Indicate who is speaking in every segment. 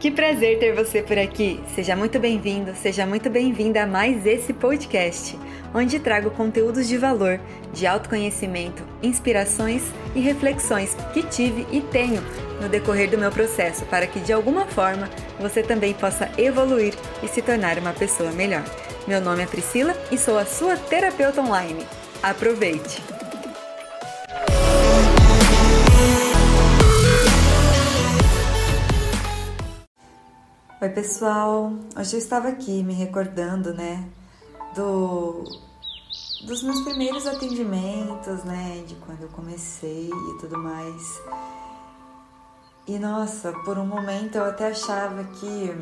Speaker 1: Que prazer ter você por aqui. Seja muito bem-vindo, seja muito bem-vinda a mais esse podcast, onde trago conteúdos de valor, de autoconhecimento, inspirações e reflexões que tive e tenho no decorrer do meu processo para que de alguma forma você também possa evoluir e se tornar uma pessoa melhor. Meu nome é Priscila e sou a sua terapeuta online. Aproveite! Oi, pessoal. Hoje eu estava aqui me recordando, né, do dos meus primeiros atendimentos, né, de quando eu comecei e tudo mais. E nossa, por um momento eu até achava que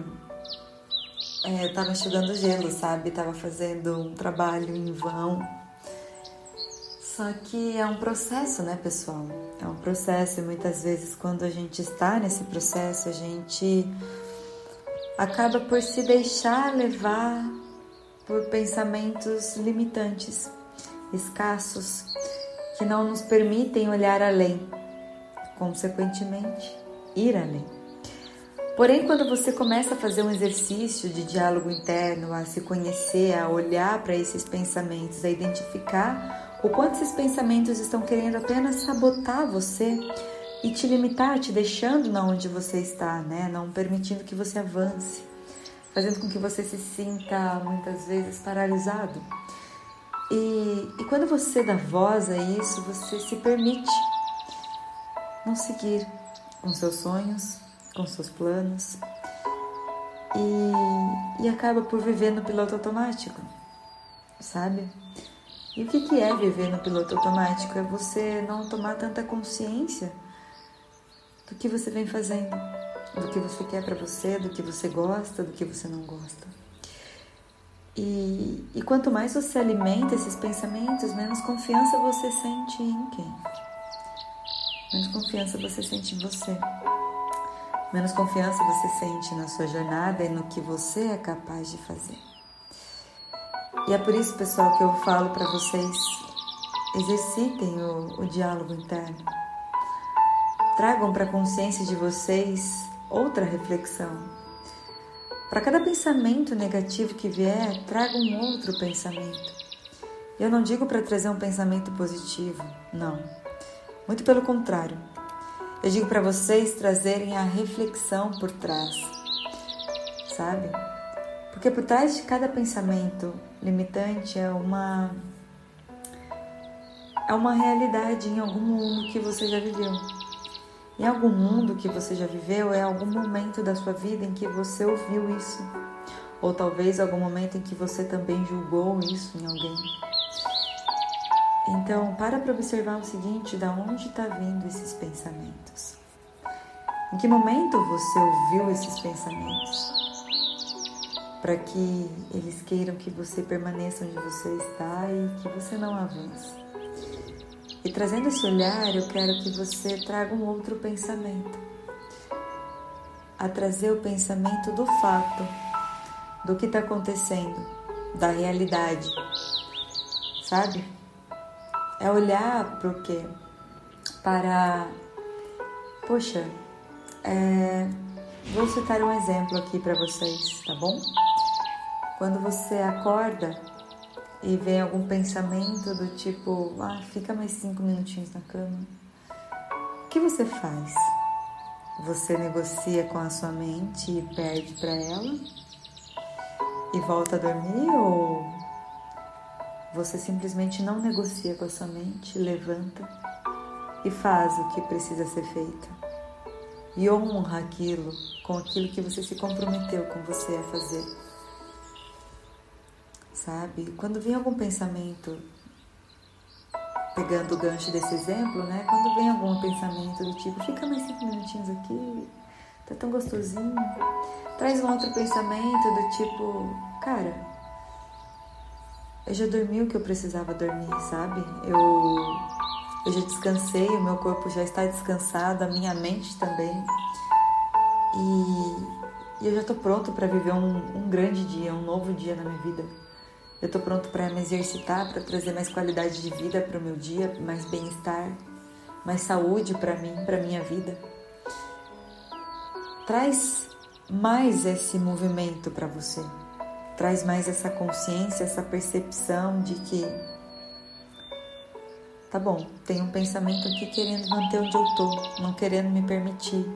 Speaker 1: é, eu tava enxugando gelo, sabe? Tava fazendo um trabalho em vão. Só que é um processo, né, pessoal? É um processo e muitas vezes quando a gente está nesse processo, a gente acaba por se deixar levar por pensamentos limitantes, escassos, que não nos permitem olhar além, consequentemente, ir além. Porém, quando você começa a fazer um exercício de diálogo interno, a se conhecer, a olhar para esses pensamentos, a identificar o quanto esses pensamentos estão querendo apenas sabotar você e te limitar, te deixando na onde você está, né? Não permitindo que você avance, fazendo com que você se sinta muitas vezes paralisado. E, e quando você dá voz a isso, você se permite não seguir com seus sonhos, com seus planos e, e acaba por viver no piloto automático, sabe? E o que, que é viver no piloto automático? É você não tomar tanta consciência do que você vem fazendo, do que você quer para você, do que você gosta, do que você não gosta. E, e quanto mais você alimenta esses pensamentos, menos confiança você sente em quem? Menos confiança você sente em você. Menos confiança você sente na sua jornada e no que você é capaz de fazer. E é por isso, pessoal, que eu falo para vocês: exercitem o, o diálogo interno. Tragam para a consciência de vocês outra reflexão. Para cada pensamento negativo que vier, traga um outro pensamento. Eu não digo para trazer um pensamento positivo, não. Muito pelo contrário. Eu digo para vocês trazerem a reflexão por trás, sabe? Porque por trás de cada pensamento limitante é uma é uma realidade em algum mundo que você já viveu. Em algum mundo que você já viveu, é algum momento da sua vida em que você ouviu isso. Ou talvez algum momento em que você também julgou isso em alguém. Então, para para observar o seguinte, da onde está vindo esses pensamentos? Em que momento você ouviu esses pensamentos? Para que eles queiram que você permaneça onde você está e que você não avance. Trazendo esse olhar, eu quero que você traga um outro pensamento. A trazer o pensamento do fato, do que está acontecendo, da realidade. Sabe? É olhar para o quê? Para. Poxa, é... vou citar um exemplo aqui para vocês, tá bom? Quando você acorda e vem algum pensamento do tipo, ah, fica mais cinco minutinhos na cama, o que você faz? Você negocia com a sua mente e perde para ela? E volta a dormir ou você simplesmente não negocia com a sua mente, levanta e faz o que precisa ser feito? E honra aquilo com aquilo que você se comprometeu com você a fazer sabe? Quando vem algum pensamento, pegando o gancho desse exemplo, né? Quando vem algum pensamento do tipo, fica mais cinco minutinhos aqui, tá tão gostosinho. Traz um outro pensamento do tipo, cara, eu já dormi o que eu precisava dormir, sabe? Eu, eu já descansei, o meu corpo já está descansado, a minha mente também. E, e eu já tô pronto para viver um, um grande dia, um novo dia na minha vida. Eu estou pronto para me exercitar, para trazer mais qualidade de vida para o meu dia, mais bem-estar, mais saúde para mim, para minha vida. Traz mais esse movimento para você. Traz mais essa consciência, essa percepção de que tá bom, tem um pensamento aqui querendo manter onde eu tô, não querendo me permitir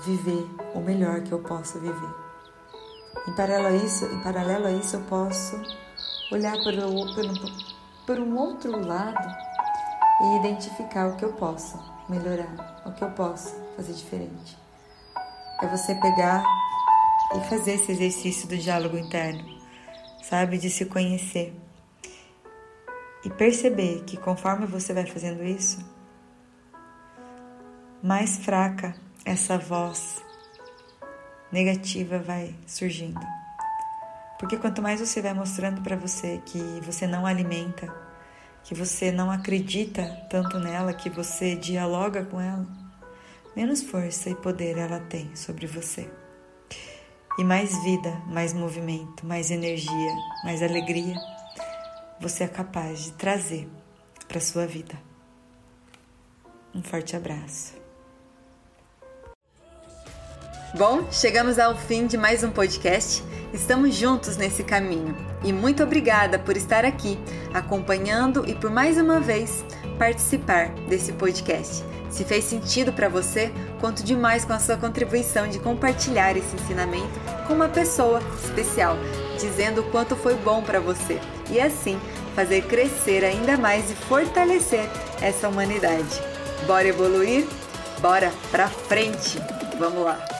Speaker 1: viver o melhor que eu possa viver. Em paralelo a isso, em paralelo a isso eu posso olhar por, por, por um outro lado e identificar o que eu posso melhorar, o que eu posso fazer diferente. É você pegar e fazer esse exercício do diálogo interno, sabe? De se conhecer. E perceber que conforme você vai fazendo isso, mais fraca essa voz negativa vai surgindo. Porque quanto mais você vai mostrando para você que você não alimenta, que você não acredita tanto nela, que você dialoga com ela, menos força e poder ela tem sobre você. E mais vida, mais movimento, mais energia, mais alegria você é capaz de trazer para sua vida. Um forte abraço.
Speaker 2: Bom, chegamos ao fim de mais um podcast. Estamos juntos nesse caminho e muito obrigada por estar aqui acompanhando e por mais uma vez participar desse podcast. Se fez sentido para você, conto demais com a sua contribuição de compartilhar esse ensinamento com uma pessoa especial, dizendo o quanto foi bom para você e assim fazer crescer ainda mais e fortalecer essa humanidade. Bora evoluir? Bora pra frente! Vamos lá!